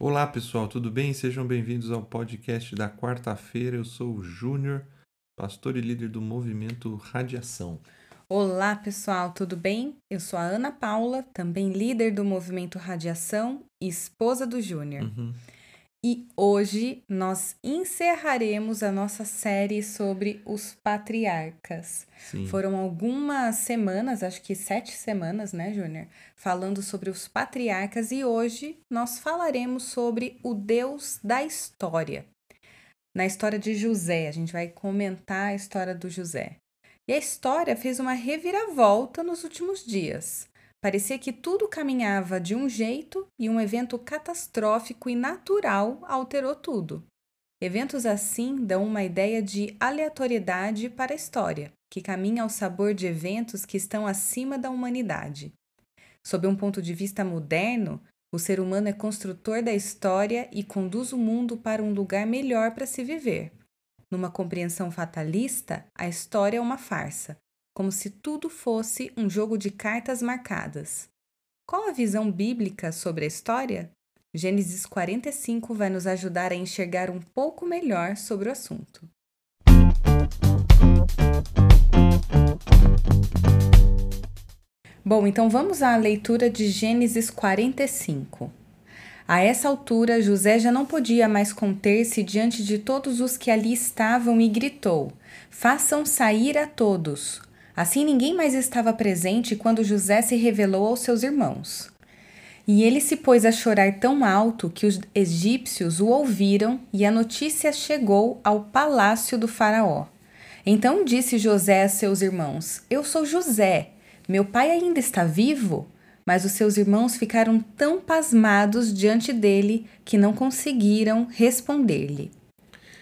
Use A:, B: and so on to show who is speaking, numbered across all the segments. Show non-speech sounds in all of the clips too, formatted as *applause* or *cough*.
A: Olá pessoal, tudo bem? Sejam bem-vindos ao podcast da quarta-feira. Eu sou o Júnior, pastor e líder do movimento Radiação.
B: Olá pessoal, tudo bem? Eu sou a Ana Paula, também líder do movimento Radiação e esposa do Júnior.
A: Uhum.
B: E hoje nós encerraremos a nossa série sobre os patriarcas.
A: Sim.
B: Foram algumas semanas, acho que sete semanas, né, Júnior? Falando sobre os patriarcas e hoje nós falaremos sobre o Deus da história. Na história de José, a gente vai comentar a história do José. E a história fez uma reviravolta nos últimos dias. Parecia que tudo caminhava de um jeito e um evento catastrófico e natural alterou tudo. Eventos assim dão uma ideia de aleatoriedade para a história, que caminha ao sabor de eventos que estão acima da humanidade. Sob um ponto de vista moderno, o ser humano é construtor da história e conduz o mundo para um lugar melhor para se viver. Numa compreensão fatalista, a história é uma farsa, como se tudo fosse um jogo de cartas marcadas. Qual a visão bíblica sobre a história? Gênesis 45 vai nos ajudar a enxergar um pouco melhor sobre o assunto. Bom, então vamos à leitura de Gênesis 45. A essa altura, José já não podia mais conter-se diante de todos os que ali estavam e gritou: Façam sair a todos. Assim ninguém mais estava presente quando José se revelou aos seus irmãos. E ele se pôs a chorar tão alto que os egípcios o ouviram e a notícia chegou ao palácio do Faraó. Então disse José a seus irmãos: Eu sou José. Meu pai ainda está vivo? Mas os seus irmãos ficaram tão pasmados diante dele que não conseguiram responder-lhe.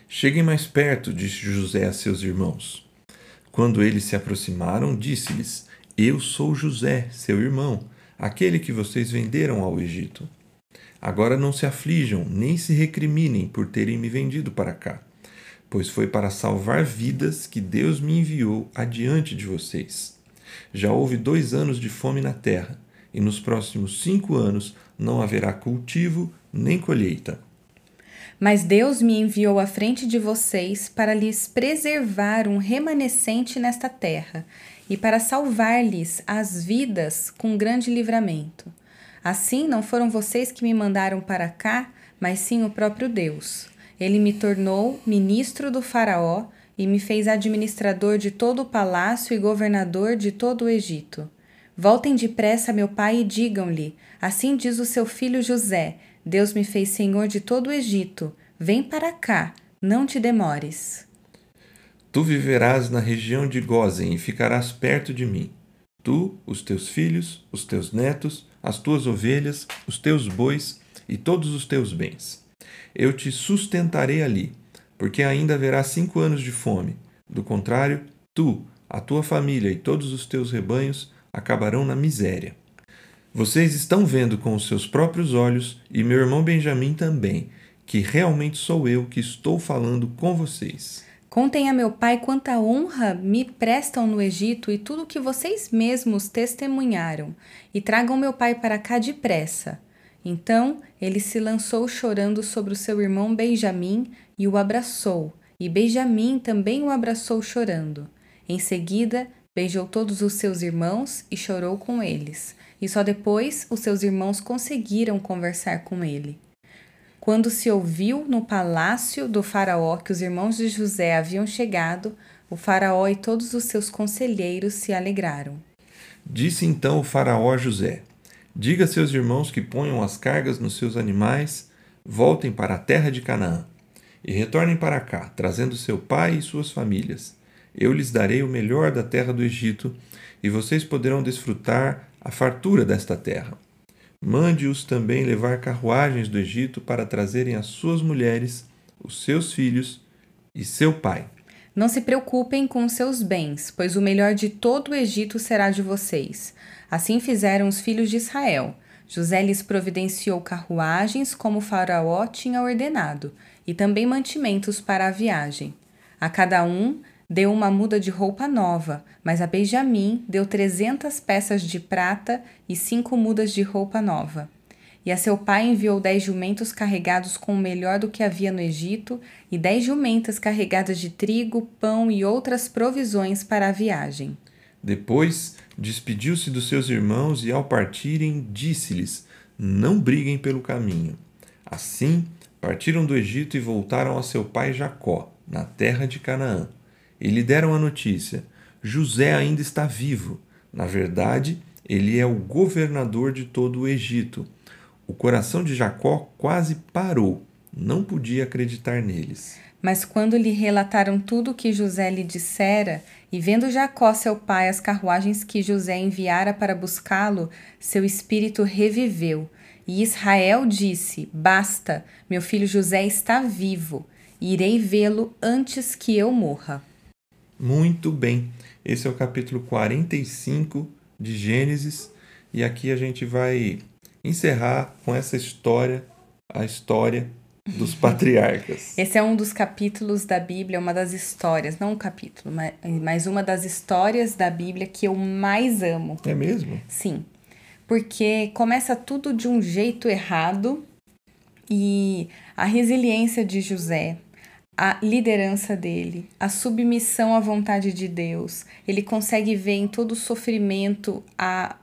A: Cheguem mais perto, disse José a seus irmãos. Quando eles se aproximaram, disse-lhes: Eu sou José, seu irmão, aquele que vocês venderam ao Egito. Agora não se aflijam, nem se recriminem por terem me vendido para cá, pois foi para salvar vidas que Deus me enviou adiante de vocês. Já houve dois anos de fome na terra, e nos próximos cinco anos não haverá cultivo nem colheita.
B: Mas Deus me enviou à frente de vocês para lhes preservar um remanescente nesta terra e para salvar-lhes as vidas com grande livramento. Assim, não foram vocês que me mandaram para cá, mas sim o próprio Deus. Ele me tornou ministro do Faraó e me fez administrador de todo o palácio e governador de todo o Egito. Voltem depressa meu pai e digam-lhe: Assim diz o seu filho José Deus me fez senhor de todo o Egito. Vem para cá, não te demores.
A: Tu viverás na região de Gozen e ficarás perto de mim. Tu, os teus filhos, os teus netos, as tuas ovelhas, os teus bois e todos os teus bens. Eu te sustentarei ali, porque ainda haverá cinco anos de fome. Do contrário, tu, a tua família e todos os teus rebanhos acabarão na miséria. Vocês estão vendo com os seus próprios olhos, e meu irmão Benjamim também, que realmente sou eu que estou falando com vocês.
B: Contem a meu pai quanta honra me prestam no Egito e tudo o que vocês mesmos testemunharam, e tragam meu pai para cá depressa. Então ele se lançou chorando sobre o seu irmão Benjamim e o abraçou, e Benjamim também o abraçou chorando. Em seguida, beijou todos os seus irmãos e chorou com eles e só depois os seus irmãos conseguiram conversar com ele. Quando se ouviu no palácio do Faraó que os irmãos de José haviam chegado, o Faraó e todos os seus conselheiros se alegraram.
A: Disse então o Faraó a José: Diga a seus irmãos que ponham as cargas nos seus animais, voltem para a terra de Canaã e retornem para cá, trazendo seu pai e suas famílias. Eu lhes darei o melhor da terra do Egito, e vocês poderão desfrutar a fartura desta terra. Mande-os também levar carruagens do Egito para trazerem as suas mulheres, os seus filhos e seu pai.
B: Não se preocupem com seus bens, pois o melhor de todo o Egito será de vocês. Assim fizeram os filhos de Israel. José lhes providenciou carruagens, como Faraó tinha ordenado, e também mantimentos para a viagem. A cada um deu uma muda de roupa nova, mas a Benjamim deu trezentas peças de prata e cinco mudas de roupa nova. E a seu pai enviou dez jumentos carregados com o melhor do que havia no Egito, e dez jumentas carregadas de trigo, pão e outras provisões para a viagem.
A: Depois despediu-se dos seus irmãos e, ao partirem, disse-lhes: Não briguem pelo caminho. Assim, partiram do Egito e voltaram a seu pai Jacó, na terra de Canaã. E lhe deram a notícia: José ainda está vivo. Na verdade, ele é o governador de todo o Egito. O coração de Jacó quase parou, não podia acreditar neles.
B: Mas quando lhe relataram tudo o que José lhe dissera, e vendo Jacó, seu pai, as carruagens que José enviara para buscá-lo, seu espírito reviveu. E Israel disse: Basta, meu filho José está vivo, irei vê-lo antes que eu morra.
A: Muito bem, esse é o capítulo 45 de Gênesis, e aqui a gente vai encerrar com essa história, a história dos *laughs* patriarcas.
B: Esse é um dos capítulos da Bíblia, uma das histórias, não um capítulo, mas uma das histórias da Bíblia que eu mais amo.
A: É mesmo?
B: Sim. Porque começa tudo de um jeito errado e a resiliência de José, a liderança dele, a submissão à vontade de Deus. Ele consegue ver em todo o sofrimento a,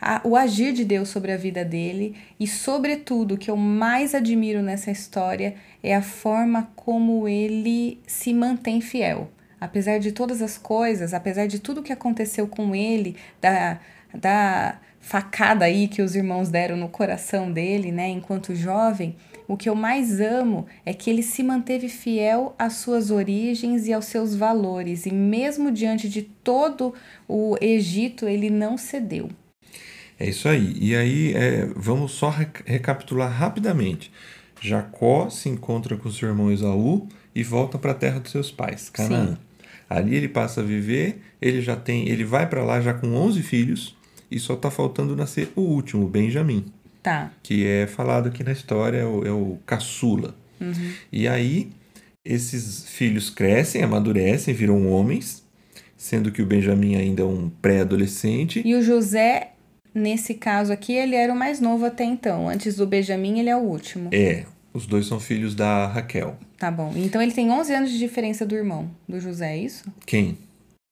B: a, o agir de Deus sobre a vida dele e, sobretudo, o que eu mais admiro nessa história é a forma como ele se mantém fiel. Apesar de todas as coisas, apesar de tudo que aconteceu com ele, da, da facada aí que os irmãos deram no coração dele, né, enquanto jovem, o que eu mais amo é que ele se manteve fiel às suas origens e aos seus valores, e mesmo diante de todo o Egito, ele não cedeu.
A: É isso aí. E aí, é, vamos só recapitular rapidamente. Jacó se encontra com seu irmão Esaú e volta para a terra dos seus pais, Canaã. Sim. Ali ele passa a viver, ele já tem, ele vai para lá já com 11 filhos e só está faltando nascer o último, Benjamim.
B: Tá.
A: Que é falado aqui na história, é o, é o caçula.
B: Uhum.
A: E aí, esses filhos crescem, amadurecem, viram homens, sendo que o Benjamim ainda é um pré-adolescente.
B: E o José, nesse caso aqui, ele era o mais novo até então. Antes do Benjamim, ele é o último.
A: É, os dois são filhos da Raquel.
B: Tá bom. Então ele tem 11 anos de diferença do irmão, do José, é isso?
A: Quem?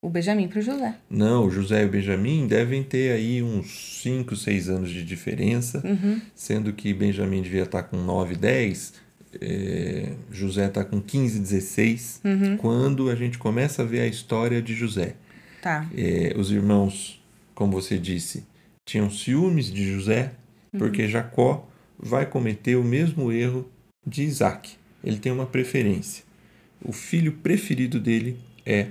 B: O Benjamin para o José.
A: Não, o José e o Benjamin devem ter aí uns 5, 6 anos de diferença,
B: uhum.
A: sendo que Benjamin devia estar com 9, 10, é, José está com 15, 16,
B: uhum.
A: quando a gente começa a ver a história de José.
B: Tá.
A: É, os irmãos, como você disse, tinham ciúmes de José, uhum. porque Jacó vai cometer o mesmo erro de Isaac. Ele tem uma preferência. O filho preferido dele é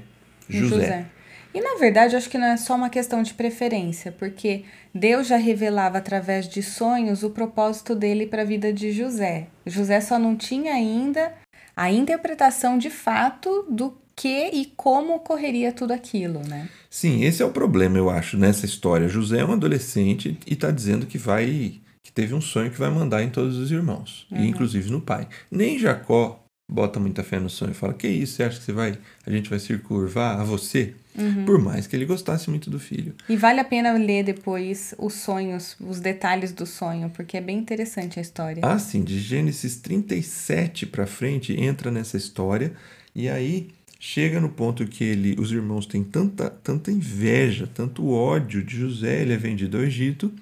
A: José. José.
B: E na verdade, acho que não é só uma questão de preferência, porque Deus já revelava através de sonhos o propósito dele para a vida de José. José só não tinha ainda a interpretação de fato do que e como ocorreria tudo aquilo, né?
A: Sim, esse é o problema, eu acho, nessa história. José é um adolescente e está dizendo que vai que teve um sonho que vai mandar em todos os irmãos, uhum. e inclusive no pai. Nem Jacó bota muita fé no sonho e fala: Que isso? Você acha que você vai, a gente vai se curvar a você?
B: Uhum.
A: Por mais que ele gostasse muito do filho.
B: E vale a pena ler depois os sonhos, os detalhes do sonho, porque é bem interessante a história.
A: Ah, sim, de Gênesis 37 para frente entra nessa história e aí chega no ponto que ele, os irmãos têm tanta, tanta inveja, tanto ódio de José, ele é vendido ao Egito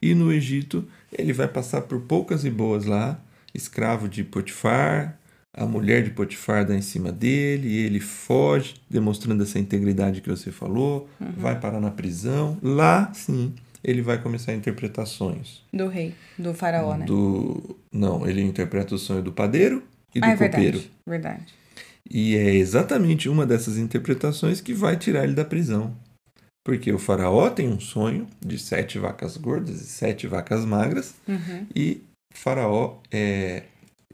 A: e no Egito ele vai passar por poucas e boas lá, escravo de Potifar, a mulher de Potifar dá em cima dele, e ele foge, demonstrando essa integridade que você falou,
B: uhum.
A: vai parar na prisão. Lá, sim, ele vai começar a interpretar sonhos.
B: Do rei, do faraó, né?
A: Do... Não, ele interpreta o sonho do padeiro e do
B: ah, é
A: copeiro.
B: Verdade, verdade.
A: E é exatamente uma dessas interpretações que vai tirar ele da prisão. Porque o faraó tem um sonho de sete vacas gordas e sete vacas magras,
B: uhum.
A: e o faraó é,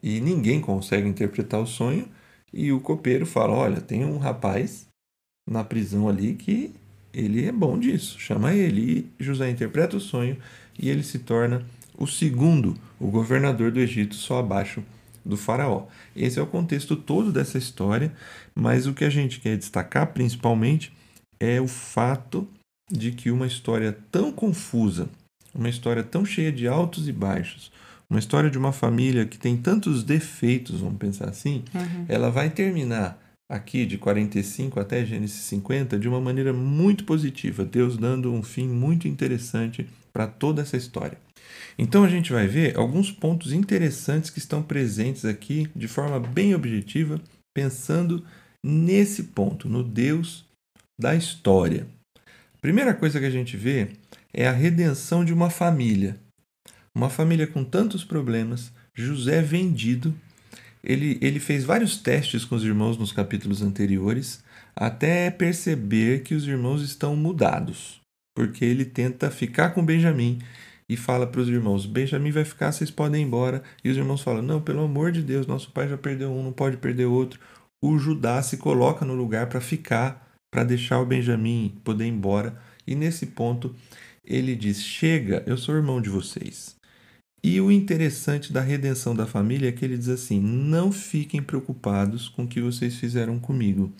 A: e ninguém consegue interpretar o sonho. E o copeiro fala: Olha, tem um rapaz na prisão ali que ele é bom disso, chama ele. E José interpreta o sonho e ele se torna o segundo, o governador do Egito, só abaixo do Faraó. Esse é o contexto todo dessa história, mas o que a gente quer destacar principalmente é o fato de que uma história tão confusa, uma história tão cheia de altos e baixos, uma história de uma família que tem tantos defeitos, vamos pensar assim,
B: Uhum.
A: ela vai terminar aqui de 45 até Gênesis 50 de uma maneira muito positiva, Deus dando um fim muito interessante para toda essa história. Então a gente vai ver alguns pontos interessantes que estão presentes aqui de forma bem objetiva, pensando nesse ponto, no Deus da história. Primeira coisa que a gente vê é a redenção de uma família. Uma família com tantos problemas, José vendido. Ele, ele fez vários testes com os irmãos nos capítulos anteriores, até perceber que os irmãos estão mudados, porque ele tenta ficar com Benjamim e fala para os irmãos: Benjamim vai ficar, vocês podem ir embora. E os irmãos falam: Não, pelo amor de Deus, nosso pai já perdeu um, não pode perder outro. O Judá se coloca no lugar para ficar, para deixar o Benjamim poder ir embora. E nesse ponto ele diz: Chega, eu sou irmão de vocês. E o interessante da redenção da família é que ele diz assim: Não fiquem preocupados com o que vocês fizeram comigo.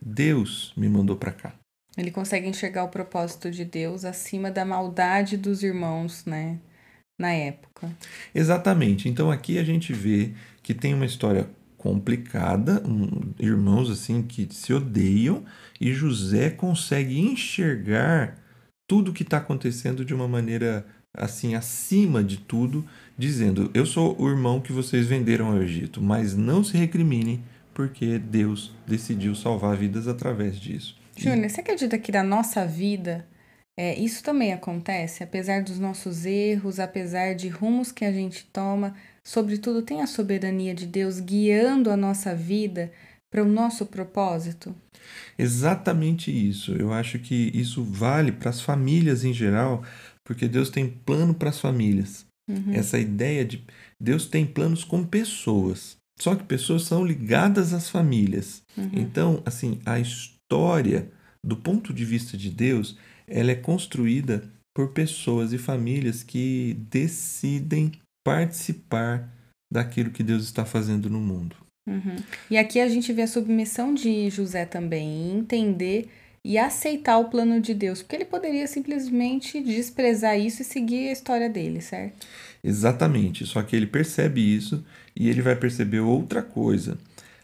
A: Deus me mandou para cá.
B: Ele consegue enxergar o propósito de Deus acima da maldade dos irmãos, né? Na época.
A: Exatamente. Então aqui a gente vê que tem uma história complicada, um, irmãos assim que se odeiam e José consegue enxergar tudo que está acontecendo de uma maneira assim acima de tudo, dizendo: eu sou o irmão que vocês venderam ao Egito, mas não se recriminem porque Deus decidiu salvar vidas através disso.
B: Júnior, você acredita que na nossa vida é, isso também acontece? Apesar dos nossos erros, apesar de rumos que a gente toma, sobretudo tem a soberania de Deus guiando a nossa vida para o nosso propósito?
A: Exatamente isso. Eu acho que isso vale para as famílias em geral, porque Deus tem plano para as famílias.
B: Uhum.
A: Essa ideia de Deus tem planos com pessoas. Só que pessoas são ligadas às famílias.
B: Uhum.
A: Então, assim, a história, do ponto de vista de Deus, ela é construída por pessoas e famílias que decidem participar daquilo que Deus está fazendo no mundo.
B: Uhum. E aqui a gente vê a submissão de José também, entender e aceitar o plano de Deus, porque ele poderia simplesmente desprezar isso e seguir a história dele, certo?
A: Exatamente, só que ele percebe isso e ele vai perceber outra coisa.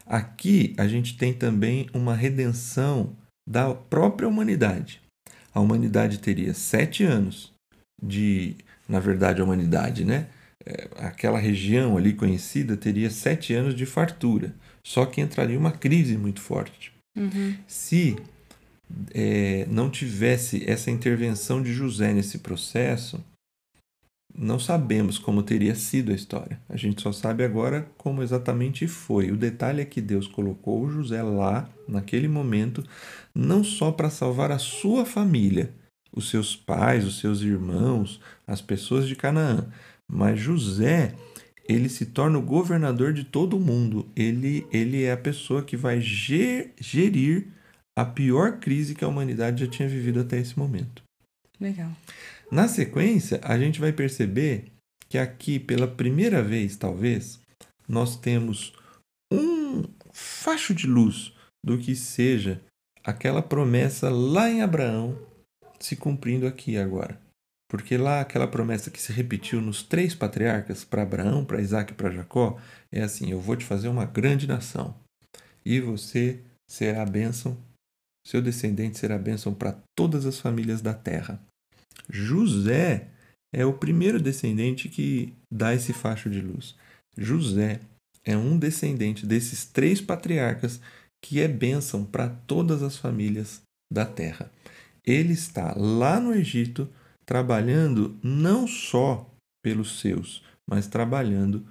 A: Aqui a gente tem também uma redenção da própria humanidade. A humanidade teria sete anos de. Na verdade, a humanidade, né? É, aquela região ali conhecida teria sete anos de fartura. Só que entraria uma crise muito forte.
B: Uhum.
A: Se é, não tivesse essa intervenção de José nesse processo, não sabemos como teria sido a história. A gente só sabe agora como exatamente foi. O detalhe é que Deus colocou José lá, naquele momento, não só para salvar a sua família, os seus pais, os seus irmãos, as pessoas de Canaã, mas José, ele se torna o governador de todo o mundo. Ele, ele é a pessoa que vai gerir a pior crise que a humanidade já tinha vivido até esse momento.
B: Legal.
A: Na sequência, a gente vai perceber que aqui, pela primeira vez, talvez, nós temos um facho de luz do que seja aquela promessa lá em Abraão se cumprindo aqui agora. Porque lá aquela promessa que se repetiu nos três patriarcas, para Abraão, para Isaac e para Jacó, é assim: eu vou te fazer uma grande nação, e você será a bênção, seu descendente será bênção para todas as famílias da terra. José é o primeiro descendente que dá esse facho de luz. José é um descendente desses três patriarcas que é bênção para todas as famílias da terra. Ele está lá no Egito trabalhando não só pelos seus, mas trabalhando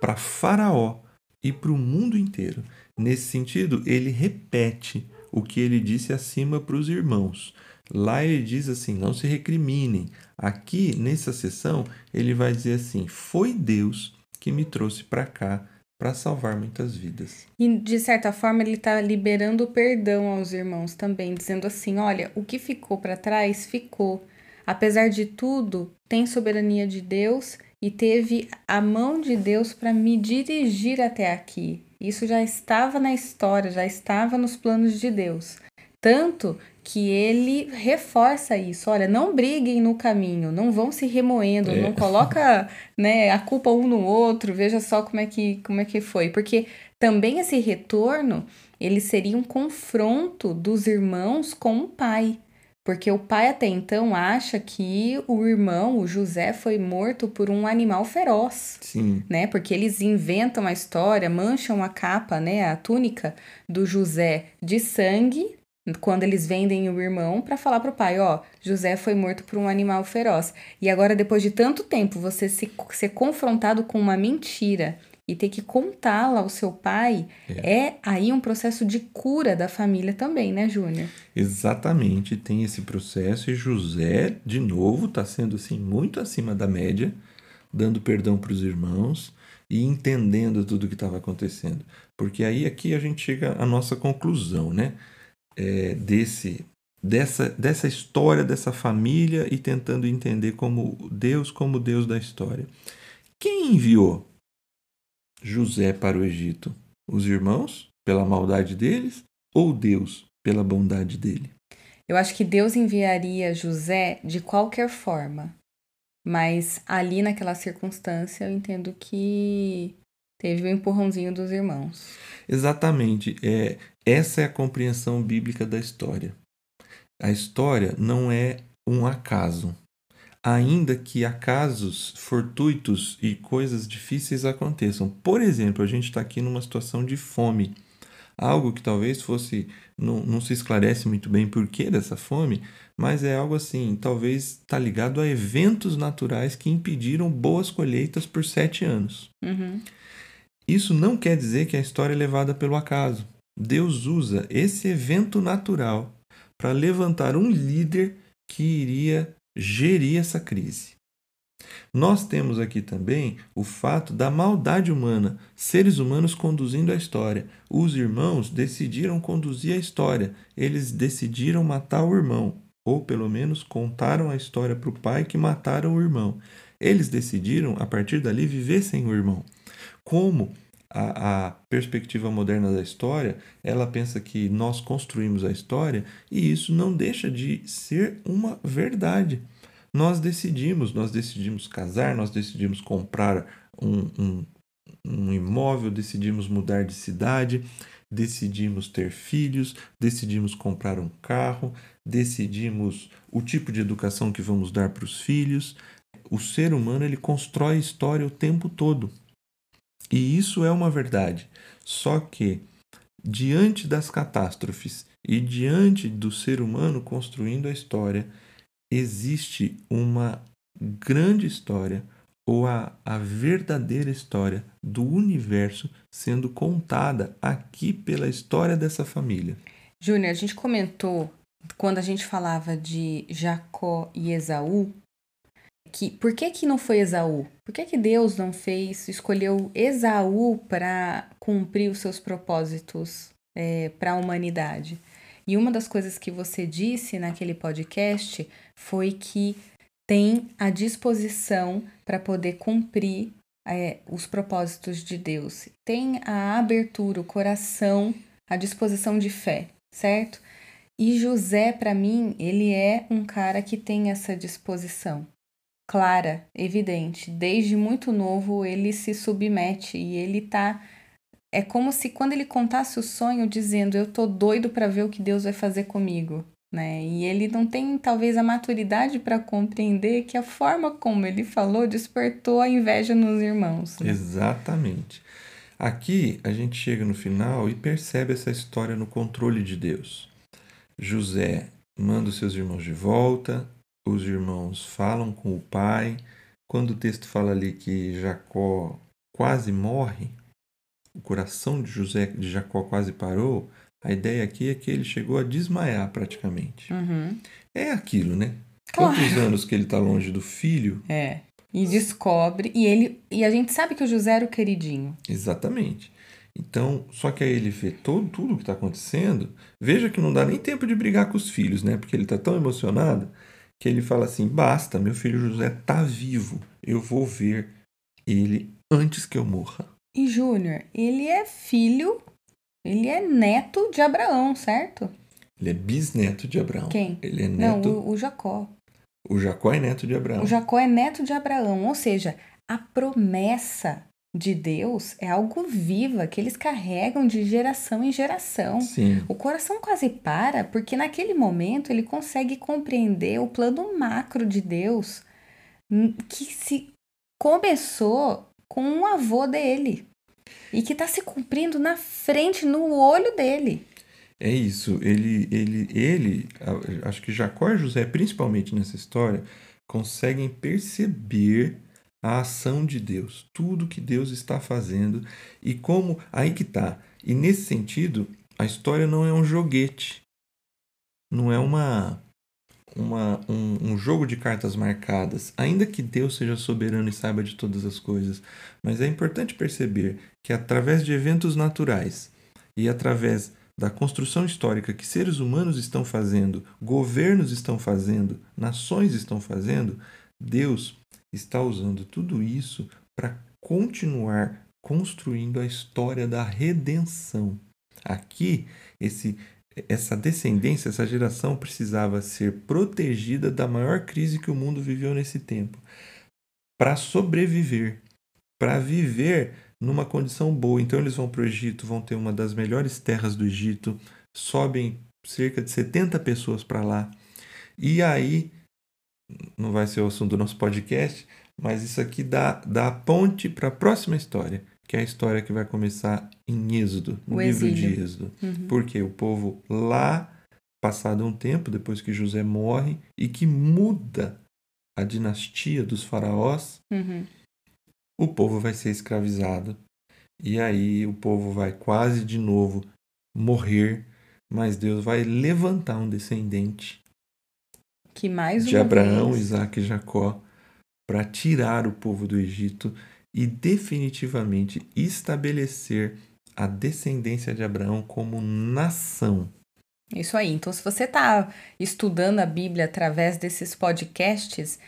A: para Faraó e para o mundo inteiro. Nesse sentido, ele repete o que ele disse acima para os irmãos. Lá ele diz assim: não se recriminem. Aqui, nessa sessão, ele vai dizer assim: foi Deus que me trouxe para cá para salvar muitas vidas.
B: E de certa forma ele está liberando o perdão aos irmãos também, dizendo assim: olha, o que ficou para trás ficou. Apesar de tudo, tem soberania de Deus e teve a mão de Deus para me dirigir até aqui. Isso já estava na história, já estava nos planos de Deus. Tanto que ele reforça isso. Olha, não briguem no caminho, não vão se remoendo, é. não coloca *laughs* né, a culpa um no outro, veja só como é que, como é que foi. Porque também esse retorno, ele seria um confronto dos irmãos com o pai. Porque o pai até então acha que o irmão, o José, foi morto por um animal feroz.
A: Sim.
B: Né? Porque eles inventam a história, mancham a capa, né, a túnica do José de sangue, quando eles vendem o irmão para falar pro pai, ó, José foi morto por um animal feroz. E agora depois de tanto tempo você se, ser confrontado com uma mentira e ter que contá-la ao seu pai, é. é. aí um processo de cura da família também, né, Júnior?
A: Exatamente, tem esse processo e José, de novo, está sendo assim muito acima da média, dando perdão para os irmãos e entendendo tudo o que estava acontecendo. Porque aí aqui a gente chega à nossa conclusão, né? É, desse dessa, dessa história, dessa família e tentando entender como Deus como Deus da história. Quem enviou José para o Egito? Os irmãos, pela maldade deles, ou Deus, pela bondade dele?
B: Eu acho que Deus enviaria José de qualquer forma, mas ali naquela circunstância eu entendo que teve o um empurrãozinho dos irmãos.
A: Exatamente. É, essa é a compreensão bíblica da história. A história não é um acaso ainda que acasos fortuitos e coisas difíceis aconteçam. Por exemplo, a gente está aqui numa situação de fome. Algo que talvez fosse. Não, não se esclarece muito bem por que dessa fome, mas é algo assim, talvez está ligado a eventos naturais que impediram boas colheitas por sete anos.
B: Uhum.
A: Isso não quer dizer que a história é levada pelo acaso. Deus usa esse evento natural para levantar um líder que iria gerir essa crise. Nós temos aqui também o fato da maldade humana, seres humanos conduzindo a história. Os irmãos decidiram conduzir a história, eles decidiram matar o irmão, ou pelo menos contaram a história para o pai que mataram o irmão. Eles decidiram, a partir dali, viver sem o irmão. Como a, a, perspectiva moderna da história, ela pensa que nós construímos a história e isso não deixa de ser uma verdade. Nós decidimos, nós decidimos casar, nós decidimos comprar um, um, um imóvel, decidimos mudar de cidade, decidimos ter filhos, decidimos comprar um carro, decidimos o tipo de educação que vamos dar para os filhos. O ser humano ele constrói história o tempo todo. E isso é uma verdade. Só que, diante das catástrofes e diante do ser humano construindo a história, existe uma grande história ou a, a verdadeira história do universo sendo contada aqui pela história dessa família.
B: Júnior, a gente comentou quando a gente falava de Jacó e Esaú, que por que que não foi Esaú? Por que que Deus não fez, escolheu Esaú para cumprir os seus propósitos é, para a humanidade? E uma das coisas que você disse naquele podcast foi que tem a disposição para poder cumprir é, os propósitos de Deus. Tem a abertura, o coração, a disposição de fé, certo? E José, para mim, ele é um cara que tem essa disposição clara, evidente. Desde muito novo ele se submete e ele tá é como se quando ele contasse o sonho dizendo eu tô doido para ver o que Deus vai fazer comigo, né? E ele não tem talvez a maturidade para compreender que a forma como ele falou despertou a inveja nos irmãos.
A: Né? Exatamente. Aqui a gente chega no final e percebe essa história no controle de Deus. José manda os seus irmãos de volta, os irmãos falam com o pai. Quando o texto fala ali que Jacó quase morre, o coração de José de Jacó quase parou, a ideia aqui é que ele chegou a desmaiar praticamente.
B: Uhum.
A: É aquilo, né? Claro. Quantos anos que ele está longe do filho?
B: É. E descobre, e ele e a gente sabe que o José era o queridinho.
A: Exatamente. Então, só que aí ele vê todo, tudo o que está acontecendo. Veja que não dá nem tempo de brigar com os filhos, né? Porque ele está tão emocionado que ele fala assim: basta, meu filho José está vivo, eu vou ver ele antes que eu morra.
B: E Júnior, ele é filho, ele é neto de Abraão, certo?
A: Ele é bisneto de Abraão.
B: Quem?
A: Ele é
B: Não,
A: neto.
B: o, o Jacó.
A: o... Jacó é neto de Abraão.
B: O Jacó é neto de Abraão, ou seja, a promessa de Deus é algo viva que eles carregam de geração em geração.
A: Sim.
B: O coração quase para porque naquele momento ele consegue compreender o plano macro de Deus hum, que se começou com um avô dele e que está se cumprindo na frente, no olho dele.
A: É isso. Ele, ele, ele, acho que Jacó e José, principalmente nessa história, conseguem perceber a ação de Deus, tudo que Deus está fazendo e como aí que tá. E nesse sentido, a história não é um joguete, não é uma, uma um, um jogo de cartas marcadas, ainda que Deus seja soberano e saiba de todas as coisas. Mas é importante perceber que através de eventos naturais e através da construção histórica que seres humanos estão fazendo, governos estão fazendo, nações estão fazendo, Deus está usando tudo isso para continuar construindo a história da redenção. Aqui, esse, essa descendência, essa geração precisava ser protegida da maior crise que o mundo viveu nesse tempo, para sobreviver, para viver numa condição boa. Então eles vão para o Egito, vão ter uma das melhores terras do Egito, sobem cerca de 70 pessoas para lá. E aí, não vai ser o assunto do nosso podcast, mas isso aqui dá, dá ponte para a próxima história, que é a história que vai começar em Êxodo, no
B: O
A: livro de
B: exílio.
A: Êxodo.
B: Uhum.
A: Porque o povo lá, passado um tempo, depois que José morre, e que muda a dinastia dos faraós,
B: Uhum.
A: o povo vai ser escravizado. E aí o povo vai quase de novo morrer, mas Deus vai levantar um descendente
B: Que mais
A: de Abraão,
B: vez,
A: Isaac e Jacó para tirar o povo do Egito e definitivamente estabelecer a descendência de Abraão como nação.
B: Isso aí. Então, se você está estudando a Bíblia através desses podcasts,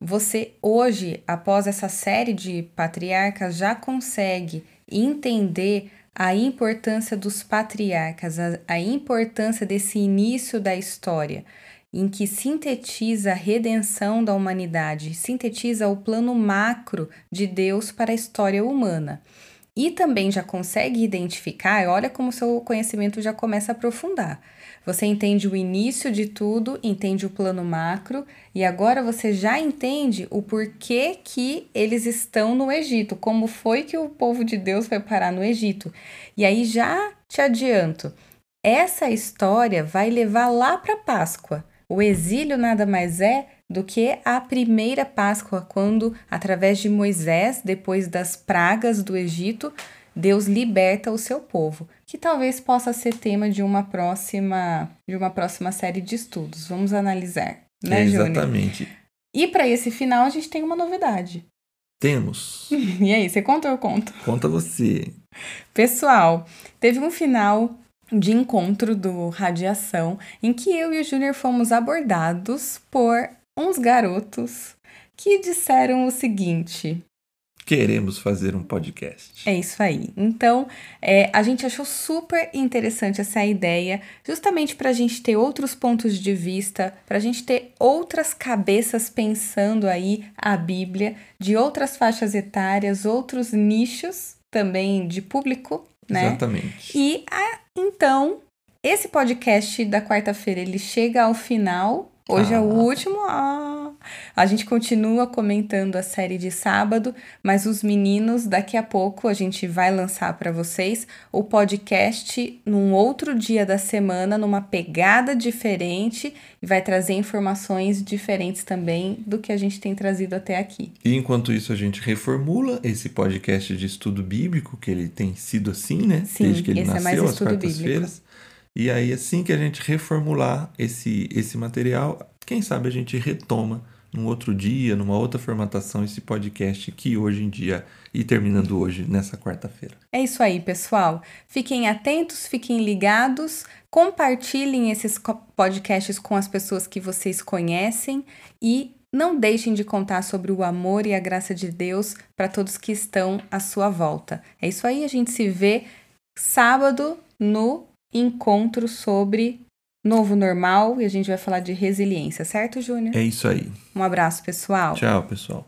B: você hoje, após essa série de patriarcas, já consegue entender a importância dos patriarcas, a, a importância desse início da história, em que sintetiza a redenção da humanidade, sintetiza o plano macro de Deus para a história humana. E também já consegue identificar, olha como seu conhecimento já começa a aprofundar. Você entende o início de tudo, entende o plano macro e agora você já entende o porquê que eles estão no Egito, como foi que o povo de Deus foi parar no Egito. E aí já te adianto, essa história vai levar lá para Páscoa. O exílio nada mais é do que a primeira Páscoa, quando, através de Moisés, depois das pragas do Egito, Deus liberta o seu povo, que talvez possa ser tema de uma próxima, de uma próxima série de estudos. Vamos analisar, né,
A: É,
B: Júnior?
A: exatamente.
B: E para esse final a gente tem uma novidade.
A: Temos. *laughs*
B: E aí, você conta ou eu conto?
A: Conta você.
B: Pessoal, teve um final de encontro do Radiação em que eu e o Júnior fomos abordados por uns garotos que disseram o seguinte:
A: Queremos fazer um podcast.
B: É isso aí. Então, é, a gente achou super interessante essa ideia, justamente para a gente ter outros pontos de vista, para a gente ter outras cabeças pensando aí a Bíblia, de outras faixas etárias, outros nichos também de público, né?
A: Exatamente.
B: E ah, então, esse podcast da quarta-feira ele chega ao final. Hoje é o
A: Ah.
B: último. Ah, a gente continua comentando a série de sábado, mas os meninos, daqui a pouco a gente vai lançar para vocês o podcast num outro dia da semana, numa pegada diferente e vai trazer informações diferentes também do que a gente tem trazido até aqui.
A: E enquanto isso, a gente reformula esse podcast de estudo bíblico, que ele tem sido assim, né?
B: Sim,
A: Desde que ele
B: esse é mais
A: nasceu, às
B: estudo
A: quartas-feiras. E aí, assim que a gente reformular esse, esse material, quem sabe a gente retoma num outro dia, numa outra formatação, esse podcast que hoje em dia, e terminando hoje, nessa quarta-feira.
B: É isso aí, pessoal. Fiquem atentos, fiquem ligados, compartilhem esses podcasts com as pessoas que vocês conhecem e não deixem de contar sobre o amor e a graça de Deus para todos que estão à sua volta. É isso aí, a gente se vê sábado no encontro sobre novo normal e a gente vai falar de resiliência, certo, Júnior?
A: É isso aí.
B: Um abraço, pessoal.
A: Tchau, pessoal.